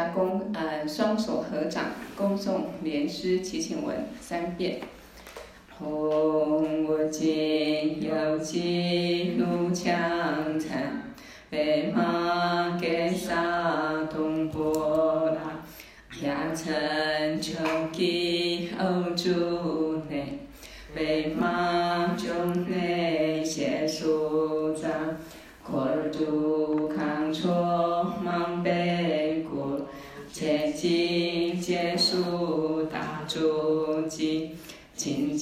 家恭呃双手合掌，恭诵莲师祈请文三遍。吽我今有记怒檣惭，呗玛给萨埵波罗，雅陈秋吉欧诸内，呗玛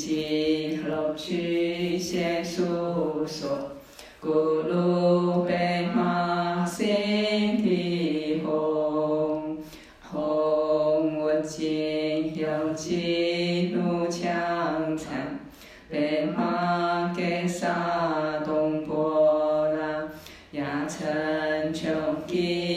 其乐趣协数所，咕噜呗玛悉地吽，吽我今有记怒檣惭，呗玛给萨埵波陈秋吉欧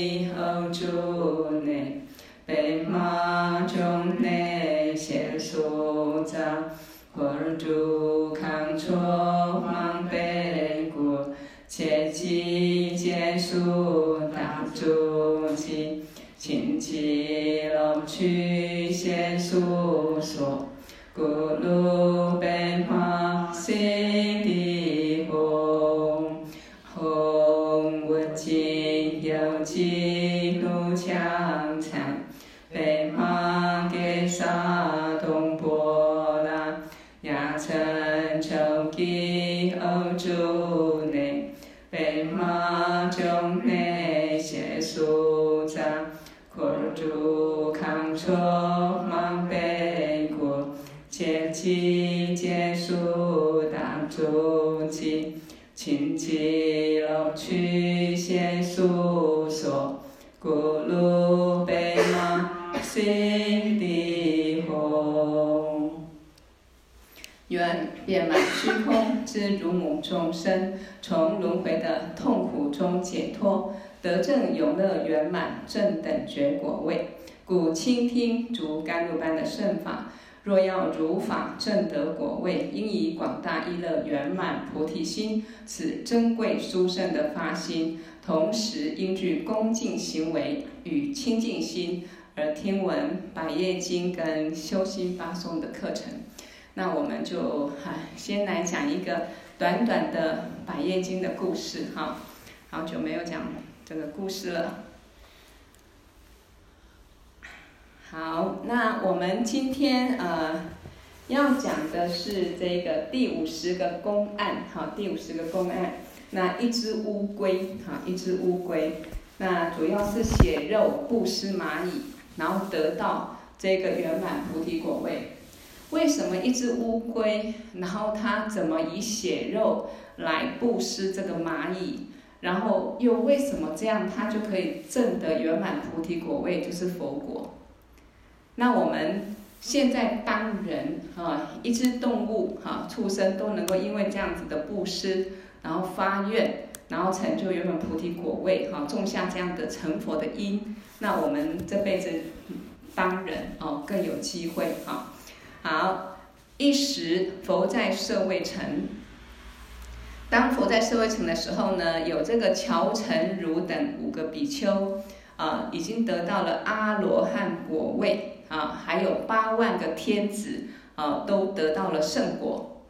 大诸吉，请其乐趣协数所，咕噜呗玛心地红。愿遍满虚空之如母众生，从轮回的痛苦中解脱，得证永乐圆满正等觉果位。故倾听如甘露般的圣法。若要如法证得果位，应以广大一乐圆满菩提心，此珍贵殊胜的发心，同时应具恭敬行为与清净心，而听闻百业经跟修心发颂的课程。那我们就哈先来讲一个短短的百叶经的故事哈，好久没有讲这个故事了。好，那我们今天呃要讲的是这个第五十个公案，好，第五十个公案。那一只乌龟，哈，一只乌龟，那主要是血肉布施蚂蚁，然后得到这个圆满菩提果位。为什么一只乌龟，然后它怎么以血肉来布施这个蚂蚁？然后又为什么这样，它就可以证得圆满菩提果位，就是佛果？那我们现在当人啊，一只动物哈，畜生都能够因为这样子的布施，然后发愿，然后成就原本菩提果位哈，种下这样的成佛的因。那我们这辈子当人哦，更有机会哈。好，一时佛在舍卫城，当佛在舍卫城的时候呢，有这个乔陈如等五个比丘啊，已经得到了阿罗汉果位。啊，还有八万个天子啊，都得到了圣果。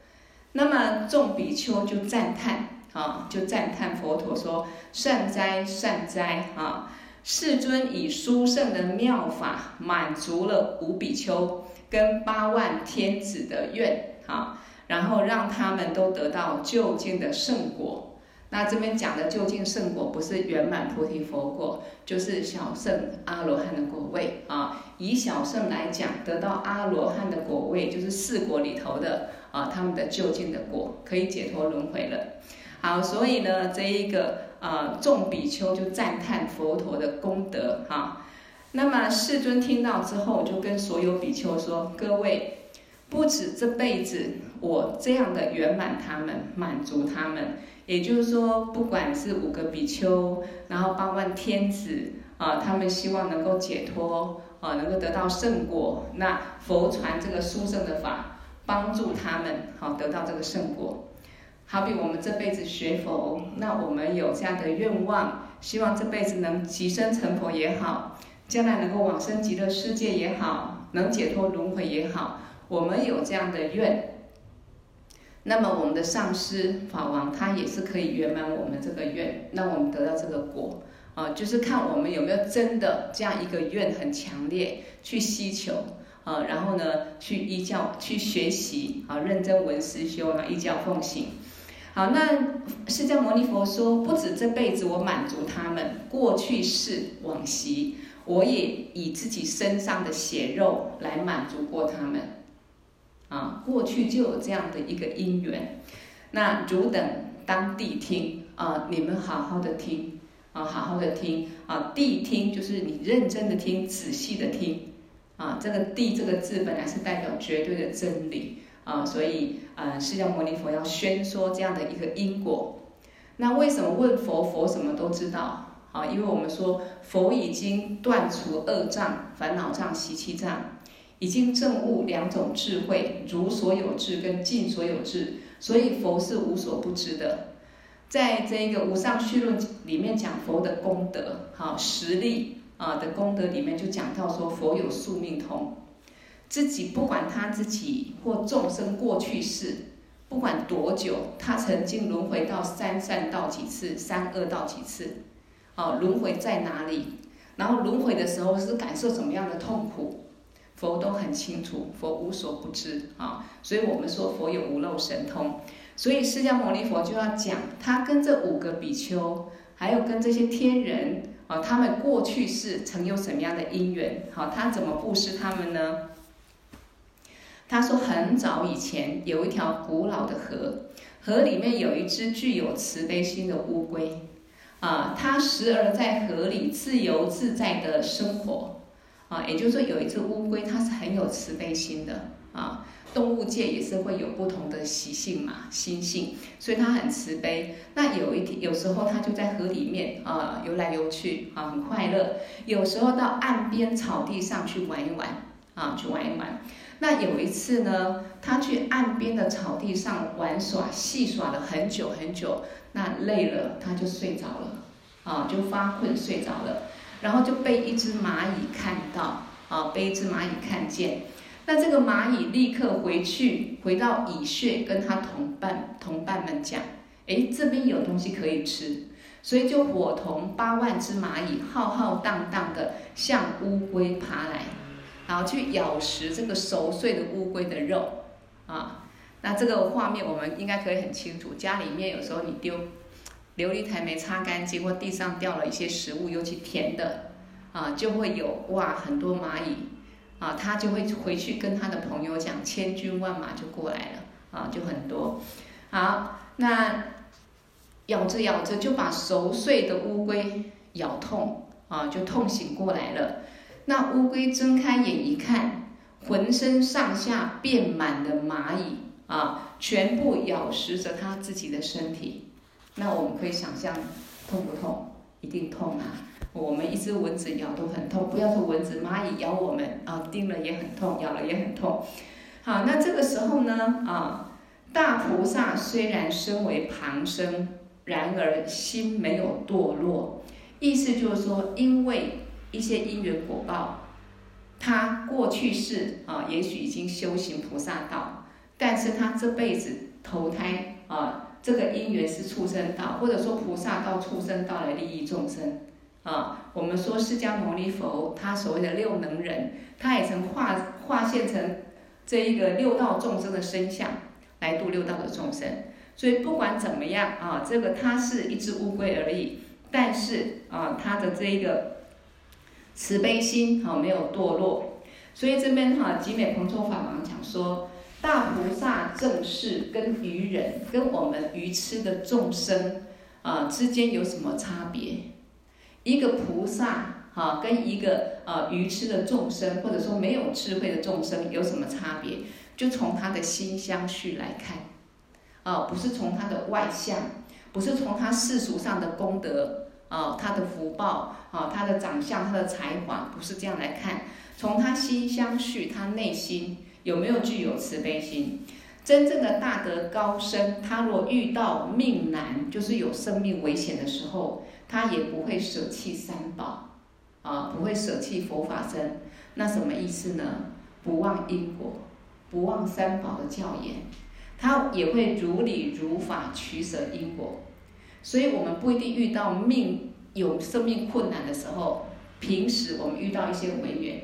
那么众比丘就赞叹啊，就赞叹佛陀说：“善哉，善哉！啊，世尊以殊胜的妙法满足了五比丘跟八万天子的愿啊，然后让他们都得到究竟的圣果。”那这边讲的究竟圣果，不是圆满菩提佛果，就是小圣阿罗汉的果位啊。以小圣来讲，得到阿罗汉的果位，就是四果里头的啊，他们的究竟的果，可以解脱轮回了。好，所以呢，这一个啊众比丘就赞叹佛陀的功德哈。那么世尊听到之后，就跟所有比丘说：各位，不止这辈子我这样的圆满他们，满足他们。也就是说，不管是五个比丘，然后八万天子啊，他们希望能够解脱啊，能够得到圣果。那佛传这个殊胜的法，帮助他们好得到这个圣果。好比我们这辈子学佛，那我们有这样的愿望，希望这辈子能即生成佛也好，将来能够往生极乐世界也好，能解脱轮回也好，我们有这样的愿，那么我们的上师法王他也是可以圆满我们这个愿，让我们得到这个果啊，就是看我们有没有真的这样一个愿很强烈去希求啊，然后呢去依教去学习啊，认真闻思修啊，依教奉行。好，那释迦牟尼佛说，不止这辈子我满足他们，过去世往昔，我也以自己身上的血肉来满足过他们。啊，过去就有这样的一个因缘，那汝等当谛听啊，你们好好的听啊，好好的听啊，谛听就是你认真的听，仔细的听啊，这个谛这个字本来是代表绝对的真理。啊，所以啊，释迦牟尼佛要宣说这样的一个因果。那为什么问佛，佛什么都知道？啊，因为我们说佛已经断除恶障、烦恼障、习气障，已经证悟两种智慧，如所有智跟尽所有智，所以佛是无所不知的。在这个无上序论里面讲佛的功德，好实力啊的功德里面就讲到说佛有宿命通。自己不管他自己或众生过去世，不管多久，他曾经轮回到三善道几次，三恶道几次，啊，轮回在哪里？然后轮回的时候是感受什么样的痛苦？佛都很清楚，佛无所不知啊。所以我们说佛有五漏神通。所以释迦牟尼佛就要讲，他跟这五个比丘，还有跟这些天人啊，他们过去世曾有什么样的因缘？好，他怎么布施他们呢？他说，很早以前有一条古老的河，河里面有一只具有慈悲心的乌龟，啊，它时而在河里自由自在的生活，啊，也就是说有一只乌龟，它是很有慈悲心的，啊，动物界也是会有不同的习性嘛，心性，所以它很慈悲。那有一天，有时候它就在河里面啊游来游去，啊，很快乐。有时候到岸边草地上去玩一玩，啊，去玩一玩。那有一次呢，他去岸边的草地上玩耍，戏耍了很久很久，那累了，他就睡着了，啊，就发困睡着了，然后就被一只蚂蚁看到，啊，被一只蚂蚁看见，那这个蚂蚁立刻回去，回到蚁穴，跟他同伴同伴们讲，哎，这边有东西可以吃，所以就伙同八万只蚂蚁，浩浩荡荡的向乌龟爬来。然后去咬食这个熟睡的乌龟的肉，啊，那这个画面我们应该可以很清楚。家里面有时候你丢琉璃台没擦干净，或地上掉了一些食物，尤其甜的，啊，就会有哇很多蚂蚁，啊，他就会回去跟他的朋友讲，千军万马就过来了，啊，就很多。好，那咬着咬着就把熟睡的乌龟咬痛，啊，就痛醒过来了。那乌龟睁开眼一看，浑身上下遍满了蚂蚁啊，全部咬食着它自己的身体。那我们可以想象，痛不痛？一定痛啊！我们一只蚊子咬都很痛，不要说蚊子，蚂蚁咬我们啊，叮了也很痛，咬了也很痛。好，那这个时候呢啊，大菩萨虽然身为旁生，然而心没有堕落，意思就是说，因为。一些因缘果报，他过去世啊，也许已经修行菩萨道，但是他这辈子投胎啊，这个因缘是畜生道，或者说菩萨道、畜生道来利益众生啊。我们说释迦牟尼佛，他所谓的六能忍，他也曾化化现成这一个六道众生的身相来度六道的众生。所以不管怎么样啊，这个他是一只乌龟而已，但是啊，他的这一个。慈悲心哈没有堕落，所以这边哈集美彭州法王讲说，大菩萨正是跟愚人跟我们愚痴的众生啊之间有什么差别？一个菩萨哈跟一个啊愚痴的众生或者说没有智慧的众生有什么差别？就从他的心相续来看，啊不是从他的外相，不是从他世俗上的功德。啊，他的福报，啊，他的长相，他的才华，不是这样来看。从他心相续，他内心有没有具有慈悲心？真正的大德高僧，他若遇到命难，就是有生命危险的时候，他也不会舍弃三宝。啊，不会舍弃佛法僧。那什么意思呢？不忘因果，不忘三宝的教言，他也会如理如法取舍因果。所以我们不一定遇到命有生命困难的时候，平时我们遇到一些违缘，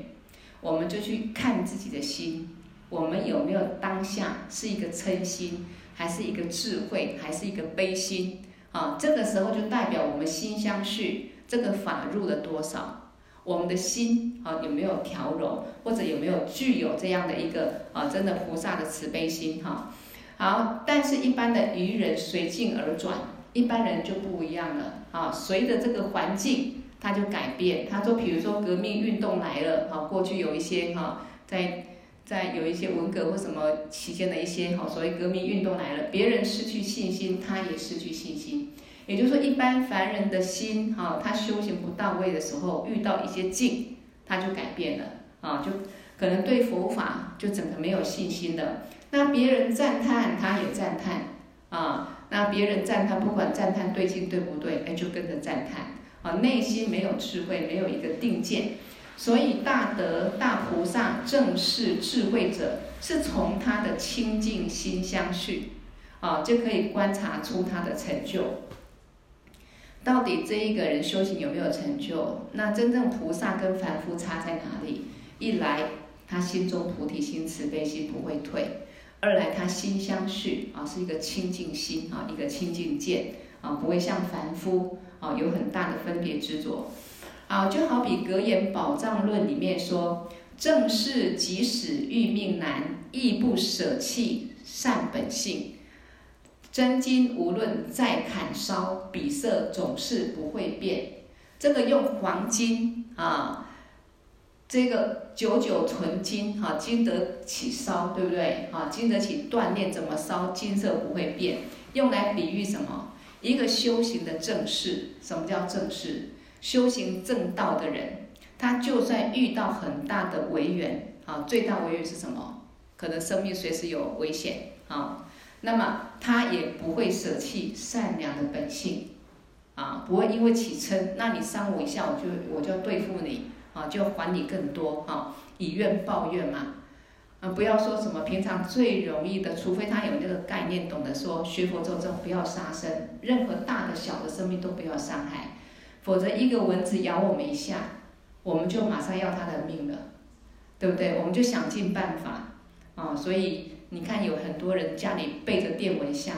我们就去看自己的心，我们有没有当下是一个嗔心，还是一个智慧，还是一个悲心？啊，这个时候就代表我们心相续，这个法入了多少，我们的心啊有没有调柔，或者有没有具有这样的一个啊真的菩萨的慈悲心哈？好，但是一般的愚人随境而转。一般人就不一样了啊，随着这个环境，他就改变。他说，比如说革命运动来了，啊，过去有一些哈，在在有一些文革或什么期间的一些哈，所谓革命运动来了，别人失去信心，他也失去信心。也就是说，一般凡人的心哈，他修行不到位的时候，遇到一些境，他就改变了啊，就可能对佛法就整个没有信心了。那别人赞叹，他也赞叹啊。那别人赞叹，不管赞叹对境对不对，哎，就跟着赞叹啊。内心没有智慧，没有一个定见，所以大德大菩萨正是智慧者，是从他的清净心相续啊，就可以观察出他的成就。到底这一个人修行有没有成就？那真正菩萨跟凡夫差在哪里？一来他心中菩提心、慈悲心不会退。二来，他心相续啊，是一个清净心啊，一个清净见啊，不会像凡夫啊有很大的分别执着啊。就好比《格言宝藏论》里面说：“正是即使欲命难，亦不舍弃善本性。真金无论再砍烧，比色总是不会变。”这个用黄金啊。这个九九纯金，哈，经得起烧，对不对？哈，经得起锻炼，怎么烧，金色不会变。用来比喻什么？一个修行的正士，什么叫正士？修行正道的人，他就算遇到很大的违缘，啊，最大违缘是什么？可能生命随时有危险，啊，那么他也不会舍弃善良的本性，啊，不会因为起嗔，那你伤我一下，我就我就要对付你。啊，就还你更多啊，以怨报怨嘛，啊，不要说什么平常最容易的，除非他有那个概念，懂得说学佛之后不要杀生，任何大的小的生命都不要伤害，否则一个蚊子咬我们一下，我们就马上要他的命了，对不对？我们就想尽办法啊，所以你看有很多人家里备着电蚊香，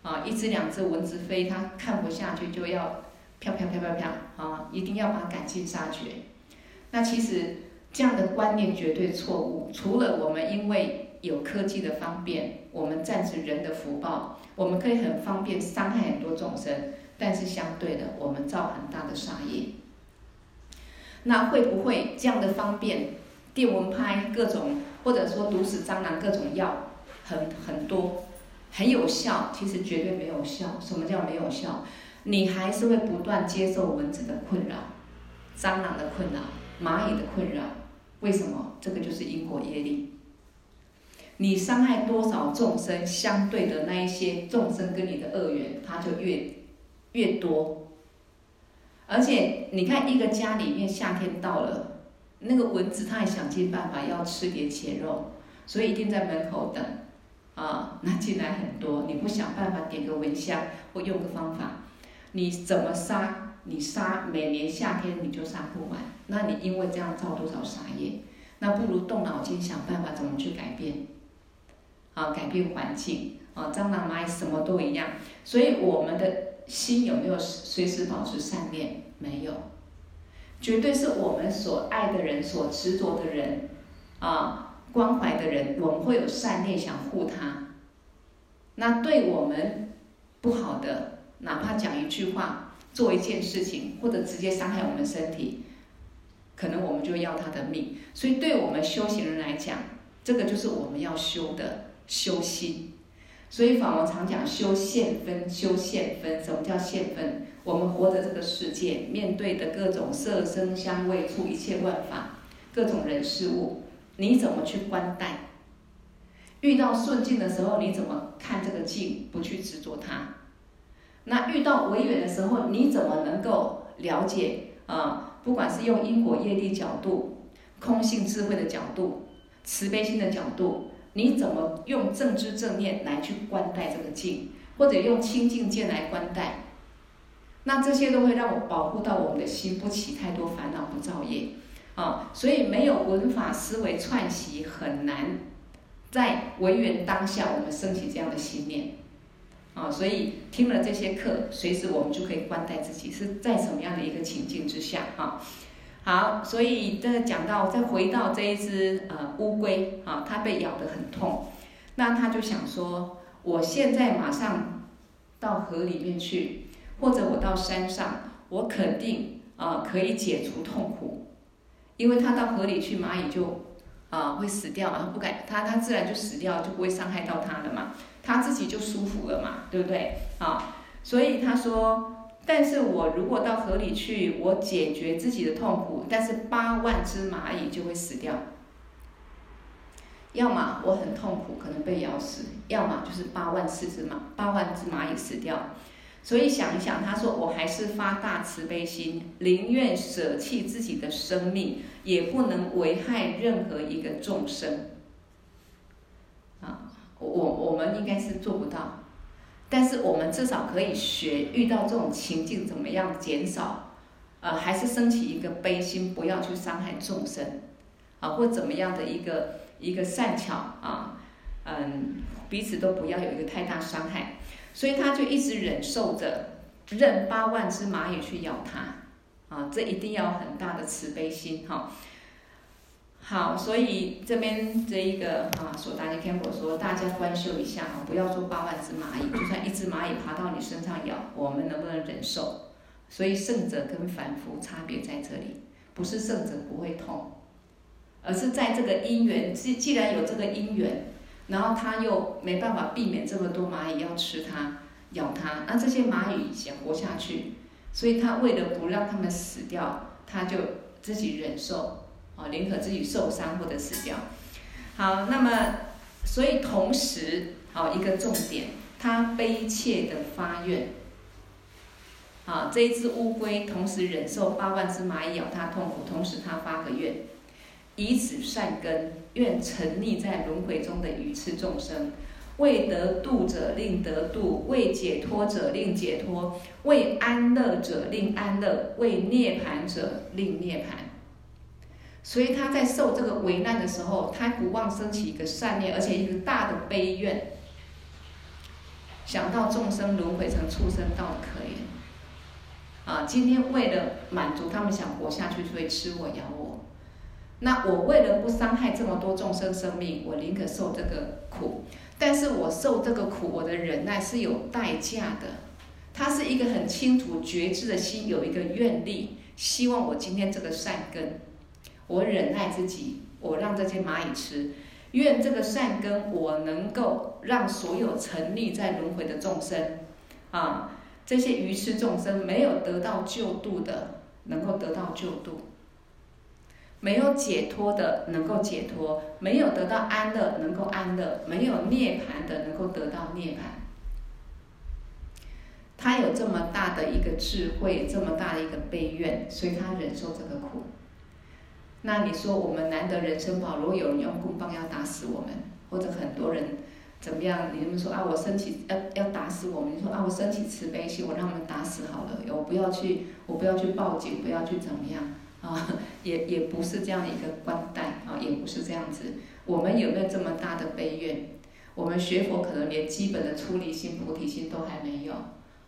啊，一只两只蚊子飞，他看不下去就要飘飘飘飘飘啊，一定要把它赶尽杀绝。那其实这样的观念绝对错误。除了我们因为有科技的方便，我们暂时人的福报，我们可以很方便伤害很多众生，但是相对的，我们造很大的杀业。那会不会这样的方便，电蚊拍各种，或者说毒死蟑螂各种药，很很多，很有效？其实绝对没有效。什么叫没有效？你还是会不断接受蚊子的困扰，蟑螂的困扰。蚂蚁的困扰，为什么？这个就是因果业力。你伤害多少众生，相对的那一些众生跟你的恶缘，它就越越多。而且你看，一个家里面夏天到了，那个蚊子它也想尽办法要吃点血肉，所以一定在门口等。啊，那进来很多，你不想办法点个蚊香或用个方法，你怎么杀？你杀每年夏天你就杀不完，那你因为这样造多少杀业？那不如动脑筋想办法怎么去改变，啊，改变环境啊，蟑螂蚂蚁什么都一样。所以我们的心有没有随时保持善念？没有，绝对是我们所爱的人、所执着的人啊，关怀的人，我们会有善念想护他。那对我们不好的，哪怕讲一句话。做一件事情，或者直接伤害我们身体，可能我们就要他的命。所以，对我们修行人来讲，这个就是我们要修的修心。所以法王常讲修现分，修现分。什么叫现分？我们活在这个世界，面对的各种色声香味触一切万法，各种人事物，你怎么去观待？遇到顺境的时候，你怎么看这个境，不去执着它？那遇到违缘的时候，你怎么能够了解啊？不管是用因果业力角度、空性智慧的角度、慈悲心的角度，你怎么用正知正念来去观待这个境，或者用清净见来观待，那这些都会让我保护到我们的心不起太多烦恼不造业啊。所以没有文法思维串习，很难在文缘当下我们升起这样的心念。啊，所以听了这些课，随时我们就可以观待自己是在什么样的一个情境之下啊。好，所以这讲到再回到这一只呃乌龟啊，它被咬得很痛，那他就想说，我现在马上到河里面去，或者我到山上，我肯定啊可以解除痛苦，因为他到河里去，蚂蚁就啊会死掉，然后不敢，他他自然就死掉，就不会伤害到他了嘛。他自己就舒服了嘛，对不对？啊，所以他说，但是我如果到河里去，我解决自己的痛苦，但是八万只蚂蚁就会死掉。要么我很痛苦，可能被咬死；要么就是八万四只蚂，八万只蚂蚁死掉。所以想一想，他说我还是发大慈悲心，宁愿舍弃自己的生命，也不能危害任何一个众生。啊我我们应该是做不到，但是我们至少可以学，遇到这种情境怎么样减少，呃，还是升起一个悲心，不要去伤害众生，啊，或怎么样的一个一个善巧啊，嗯，彼此都不要有一个太大伤害，所以他就一直忍受着，任八万只蚂蚁去咬他，啊，这一定要很大的慈悲心哈。好，所以这边这一个啊，索达尼堪布说，大家观修一下啊，不要说八万只蚂蚁，就算一只蚂蚁爬到你身上咬，我们能不能忍受？所以圣者跟凡夫差别在这里，不是圣者不会痛，而是在这个因缘，既既然有这个因缘，然后他又没办法避免这么多蚂蚁要吃它、咬它，那这些蚂蚁想活下去，所以他为了不让他们死掉，他就自己忍受。啊，宁可自己受伤或者死掉。好，那么所以同时，好一个重点，他悲切的发愿。啊，这一只乌龟同时忍受八万只蚂蚁咬它痛苦，同时他发个愿，以此善根，愿沉溺在轮回中的愚痴众生，为得度者令得度，为解脱者令解脱，为安乐者令安乐，为涅槃者令涅槃。所以他在受这个危难的时候，他不忘升起一个善念，而且一个大的悲愿，想到众生轮回成畜生道的可怜，啊，今天为了满足他们想活下去，所以吃我咬我，那我为了不伤害这么多众生生命，我宁可受这个苦，但是我受这个苦，我的忍耐是有代价的，他是一个很清楚觉知的心，有一个愿力，希望我今天这个善根。我忍耐自己，我让这些蚂蚁吃，愿这个善根我能够让所有沉溺在轮回的众生，啊，这些愚痴众生没有得到救度的，能够得到救度；没有解脱的，能够解脱；没有得到安乐，能够安乐；没有涅槃的，能够得到涅槃。他有这么大的一个智慧，这么大的一个悲愿，所以他忍受这个苦。那你说我们难得人身宝，如果有人用棍棒要打死我们，或者很多人怎么样？你们说啊，我升起要要打死我们，你说啊，我升起慈悲心，我让他们打死好了，我不要去，我不要去报警，不要去怎么样啊？也也不是这样一个观待啊，也不是这样子。我们有没有这么大的悲愿？我们学佛可能连基本的出离心、菩提心都还没有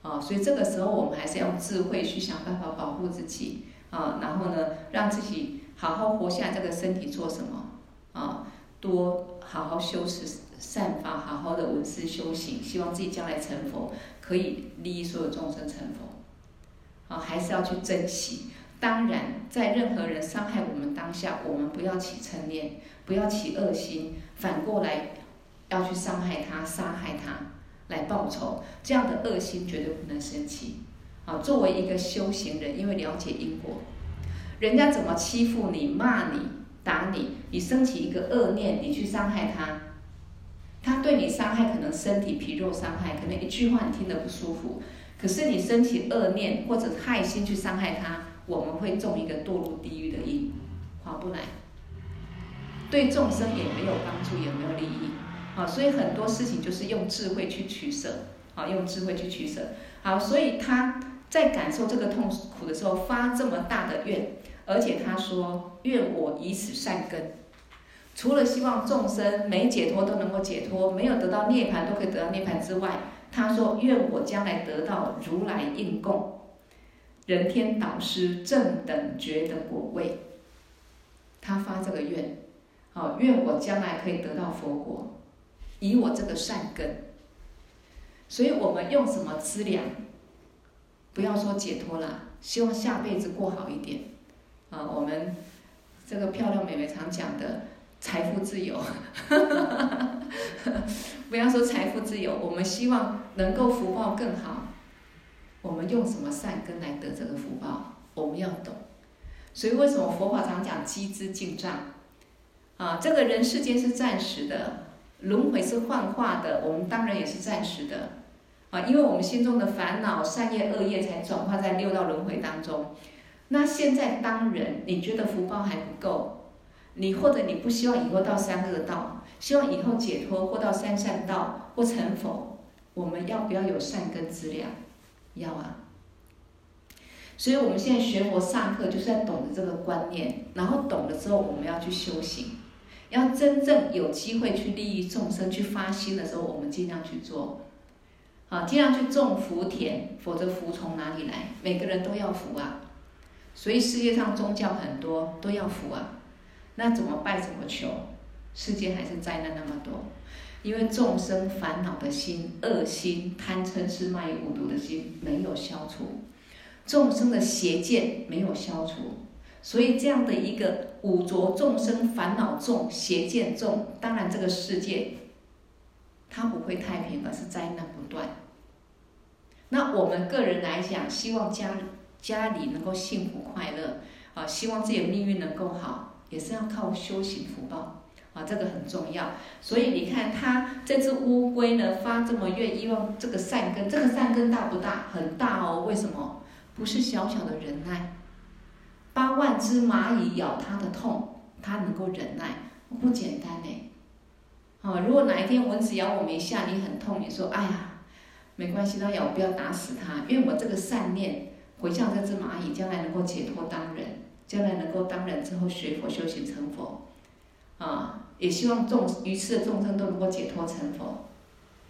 啊，所以这个时候我们还是要用智慧去想办法保护自己啊，然后呢，让自己。好好活下这个身体做什么？啊，多好好修持善法，好好的闻思修行，希望自己将来成佛，可以利益所有众生成佛。啊，还是要去珍惜。当然，在任何人伤害我们当下，我们不要起嗔念，不要起恶心，反过来要去伤害他、杀害他来报仇，这样的恶心绝对不能生起。啊，作为一个修行人，因为了解因果。人家怎么欺负你、骂你、打你，你升起一个恶念，你去伤害他，他对你伤害可能身体皮肉伤害，可能一句话你听得不舒服，可是你升起恶念或者害心去伤害他，我们会种一个堕入地狱的因，划不来，对众生也没有帮助，也没有利益。好，所以很多事情就是用智慧去取舍，好，用智慧去取舍。好，所以他在感受这个痛苦的时候发这么大的愿，而且他说愿我以此善根，除了希望众生没解脱都能够解脱，没有得到涅槃都可以得到涅槃之外，他说愿我将来得到如来应供，人天导师正等觉的果位。他发这个愿，好，愿我将来可以得到佛果。以我这个善根，所以我们用什么资粮？不要说解脱了，希望下辈子过好一点。啊，我们这个漂亮妹妹常讲的财富自由，不要说财富自由，我们希望能够福报更好。我们用什么善根来得这个福报？我们要懂。所以为什么佛法常讲积资进账？啊，这个人世间是暂时的。轮回是幻化的，我们当然也是暂时的，啊，因为我们心中的烦恼、善业、恶业才转化在六道轮回当中。那现在当人，你觉得福报还不够，你或者你不希望以后到三恶道，希望以后解脱或到三善道或成佛，我们要不要有善根资粮？要啊。所以我们现在学佛上课，就是在懂得这个观念，然后懂了之后，我们要去修行。要真正有机会去利益众生、去发心的时候，我们尽量去做，啊，尽量去种福田，否则福从哪里来？每个人都要福啊，所以世界上宗教很多都要福啊，那怎么拜怎么求？世界还是灾难那么多，因为众生烦恼的心、恶心、贪嗔痴慢疑五毒的心没有消除，众生的邪见没有消除。所以这样的一个五浊众生烦恼重、邪见重，当然这个世界它不会太平，而是灾难不断。那我们个人来讲，希望家家里能够幸福快乐啊，希望自己的命运能够好，也是要靠修行福报啊，这个很重要。所以你看，它这只乌龟呢，发这么愿，希望这个善根，这个善根大不大？很大哦。为什么？不是小小的忍耐。八万只蚂蚁咬它的痛，它能够忍耐，不简单呢。啊，如果哪一天蚊子咬我们一下，你很痛，你说哎呀，没关系，它咬不要打死它，因为我这个善念回向这只蚂蚁，将来能够解脱当人，将来能够当人之后学佛修行成佛，啊，也希望众于世的众生都能够解脱成佛，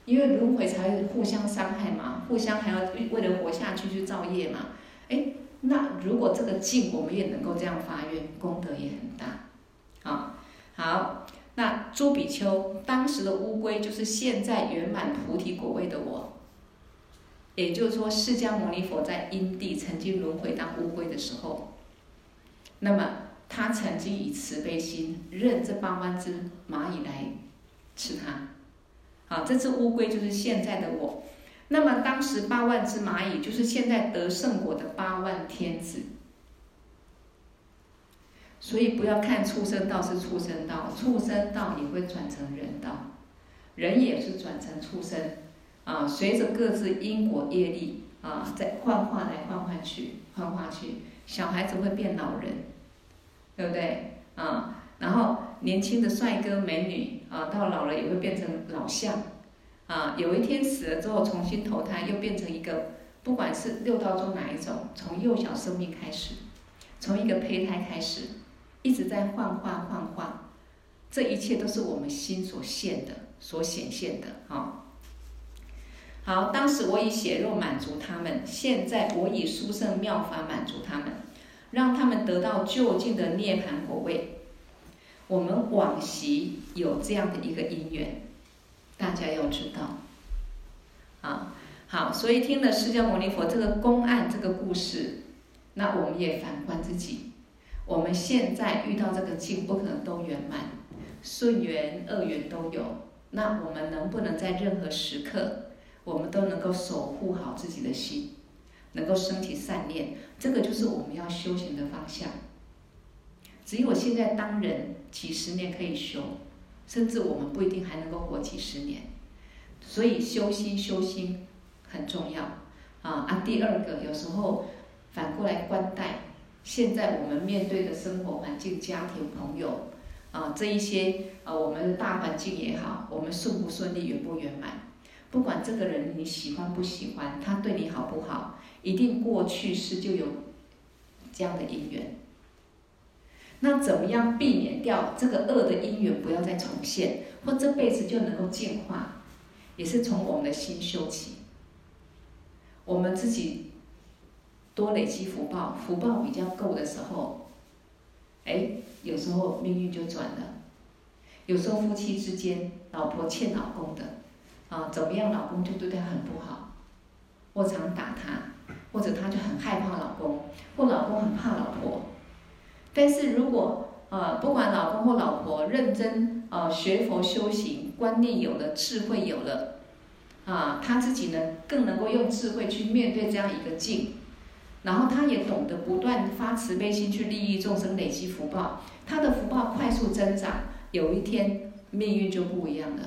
因为轮回才会互相伤害嘛，互相还要为了活下去去造业嘛，哎。那如果这个境我们也能够这样发愿，功德也很大，啊，好，那朱比丘，当时的乌龟就是现在圆满菩提果位的我，也就是说，释迦牟尼佛在因地曾经轮回当乌龟的时候，那么他曾经以慈悲心任这八万只蚂蚁来吃它，好，这只乌龟就是现在的我。那么当时八万只蚂蚁就是现在得胜果的八万天子，所以不要看畜生道是畜生道，畜生道也会转成人道，人也是转成畜生，啊，随着各自因果业力啊，在幻化来幻化去，幻化去，小孩子会变老人，对不对？啊，然后年轻的帅哥美女啊，到老了也会变成老相。啊，有一天死了之后重新投胎，又变成一个，不管是六道中哪一种，从幼小生命开始，从一个胚胎开始，一直在幻化幻化，这一切都是我们心所现的，所显现的。啊，好，当时我以血肉满足他们，现在我以殊胜妙法满足他们，让他们得到究竟的涅槃果位。我们往昔有这样的一个因缘。大家要知道，啊，好，所以听了释迦牟尼佛这个公案这个故事，那我们也反观自己，我们现在遇到这个境，不可能都圆满，顺缘、恶缘都有。那我们能不能在任何时刻，我们都能够守护好自己的心，能够升起善念？这个就是我们要修行的方向。只有现在当人几十年可以修。甚至我们不一定还能够活几十年，所以修心修心很重要啊啊！第二个，有时候反过来观待现在我们面对的生活环境、家庭、朋友啊，这一些啊，我们的大环境也好，我们顺不顺利、圆不圆满，不管这个人你喜欢不喜欢，他对你好不好，一定过去世就有这样的因缘。那怎么样避免掉这个恶的因缘不要再重现，或这辈子就能够净化，也是从我们的心修起。我们自己多累积福报，福报比较够的时候，哎，有时候命运就转了。有时候夫妻之间，老婆欠老公的，啊，怎么样，老公就对她很不好，或常打她，或者她就很害怕老公，或老公很怕老婆。但是如果啊，不管老公或老婆认真啊学佛修行，观念有了，智慧有了，啊，他自己呢更能够用智慧去面对这样一个境，然后他也懂得不断发慈悲心去利益众生，累积福报，他的福报快速增长，有一天命运就不一样了，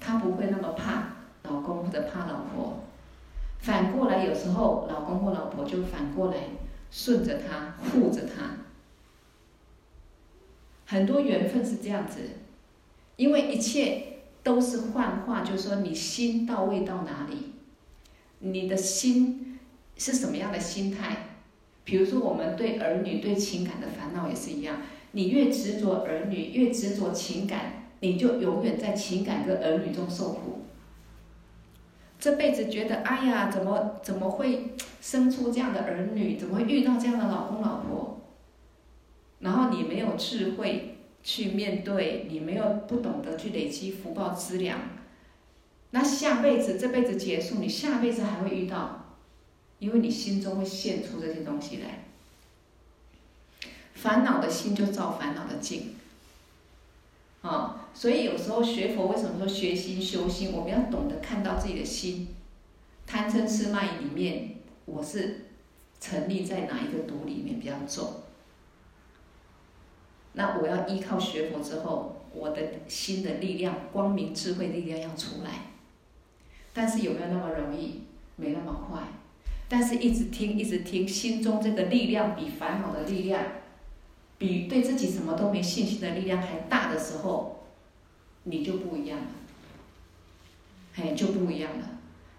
他不会那么怕老公或者怕老婆，反过来有时候老公或老婆就反过来。顺着他，护着他，很多缘分是这样子，因为一切都是幻化，就是说你心到位到哪里，你的心是什么样的心态？比如说我们对儿女、对情感的烦恼也是一样，你越执着儿女，越执着情感，你就永远在情感跟儿女中受苦。这辈子觉得，哎呀，怎么怎么会生出这样的儿女？怎么会遇到这样的老公老婆？然后你没有智慧去面对，你没有不懂得去累积福报资粮，那下辈子这辈子结束，你下辈子还会遇到，因为你心中会现出这些东西来。烦恼的心就造烦恼的境。啊，所以有时候学佛为什么说学心修心？我们要懂得看到自己的心，贪嗔痴慢疑里面，我是成立在哪一个毒里面比较重？那我要依靠学佛之后，我的心的力量、光明智慧力量要出来。但是有没有那么容易？没那么快。但是一直听，一直听，心中这个力量比烦恼的力量。比对自己什么都没信心的力量还大的时候，你就不一样了，哎，就不一样了。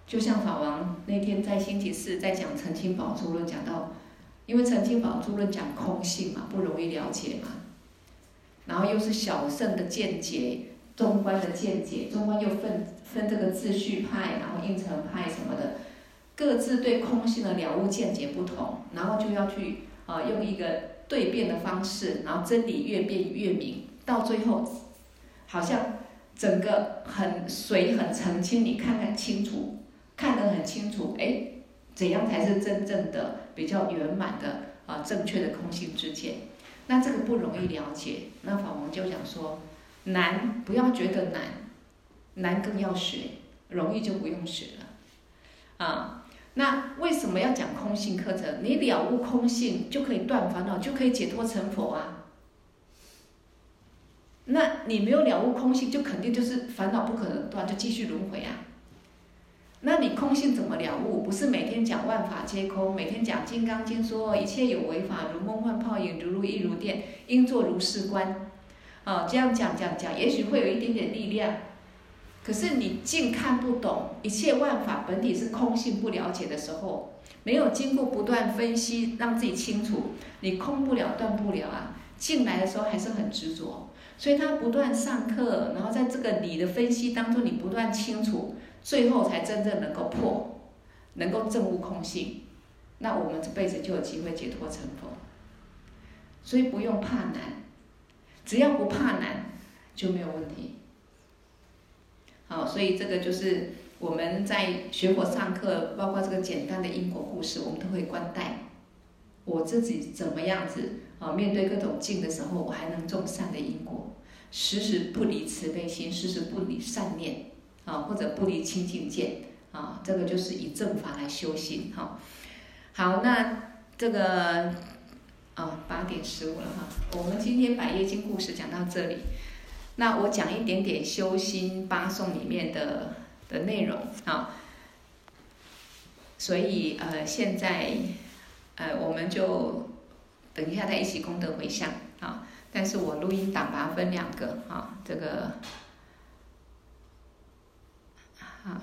就像法王那天在星期四在讲《澄清宝珠论》，讲到，因为《澄清宝珠论》讲空性嘛，不容易了解嘛。然后又是小乘的见解，中观的见解，中观又分分这个自续派，然后应成派什么的，各自对空性的了悟见解不同，然后就要去啊、用一个。对辩的方式，然后真理越辩越明，到最后，好像整个很水很澄清，你看看清楚，看得很清楚，哎，怎样才是真正的比较圆满的啊正确的空性之见？那这个不容易了解。那法王就讲说，难不要觉得难，难更要学，容易就不用学了，啊。那为什么要讲空性课程？你了悟空性就可以断烦恼，就可以解脱成佛啊。那你没有了悟空性，就肯定就是烦恼不可能断，就继续轮回啊。那你空性怎么了悟？不是每天讲万法皆空，每天讲《金刚经》说一切有为法，如梦幻泡影，如露亦如电，应作如是观。啊，这样讲讲讲，也许会有一点点力量。可是你净看不懂，一切万法本体是空性，不了解的时候，没有经过不断分析，让自己清楚，你空不了，断不了啊。进来的时候还是很执着，所以他不断上课，然后在这个理的分析当中，你不断清楚，最后才真正能够破，能够证悟空性。那我们这辈子就有机会解脱成佛。所以不用怕难，只要不怕难，就没有问题。好，所以这个就是我们在学佛上课，包括这个简单的因果故事，我们都会观待我自己怎么样子啊？面对各种境的时候，我还能种善的因果，时时不离慈悲心，时时不离善念啊，或者不离清净见啊。这个就是以正法来修行哈。好，那这个啊八点十五了哈，我们今天百业经故事讲到这里。那我讲一点点修心八颂里面的的内容啊，所以呃现在呃，我们就等一下再一起功德回向啊。但是我录音档把它分两个啊，这个，好，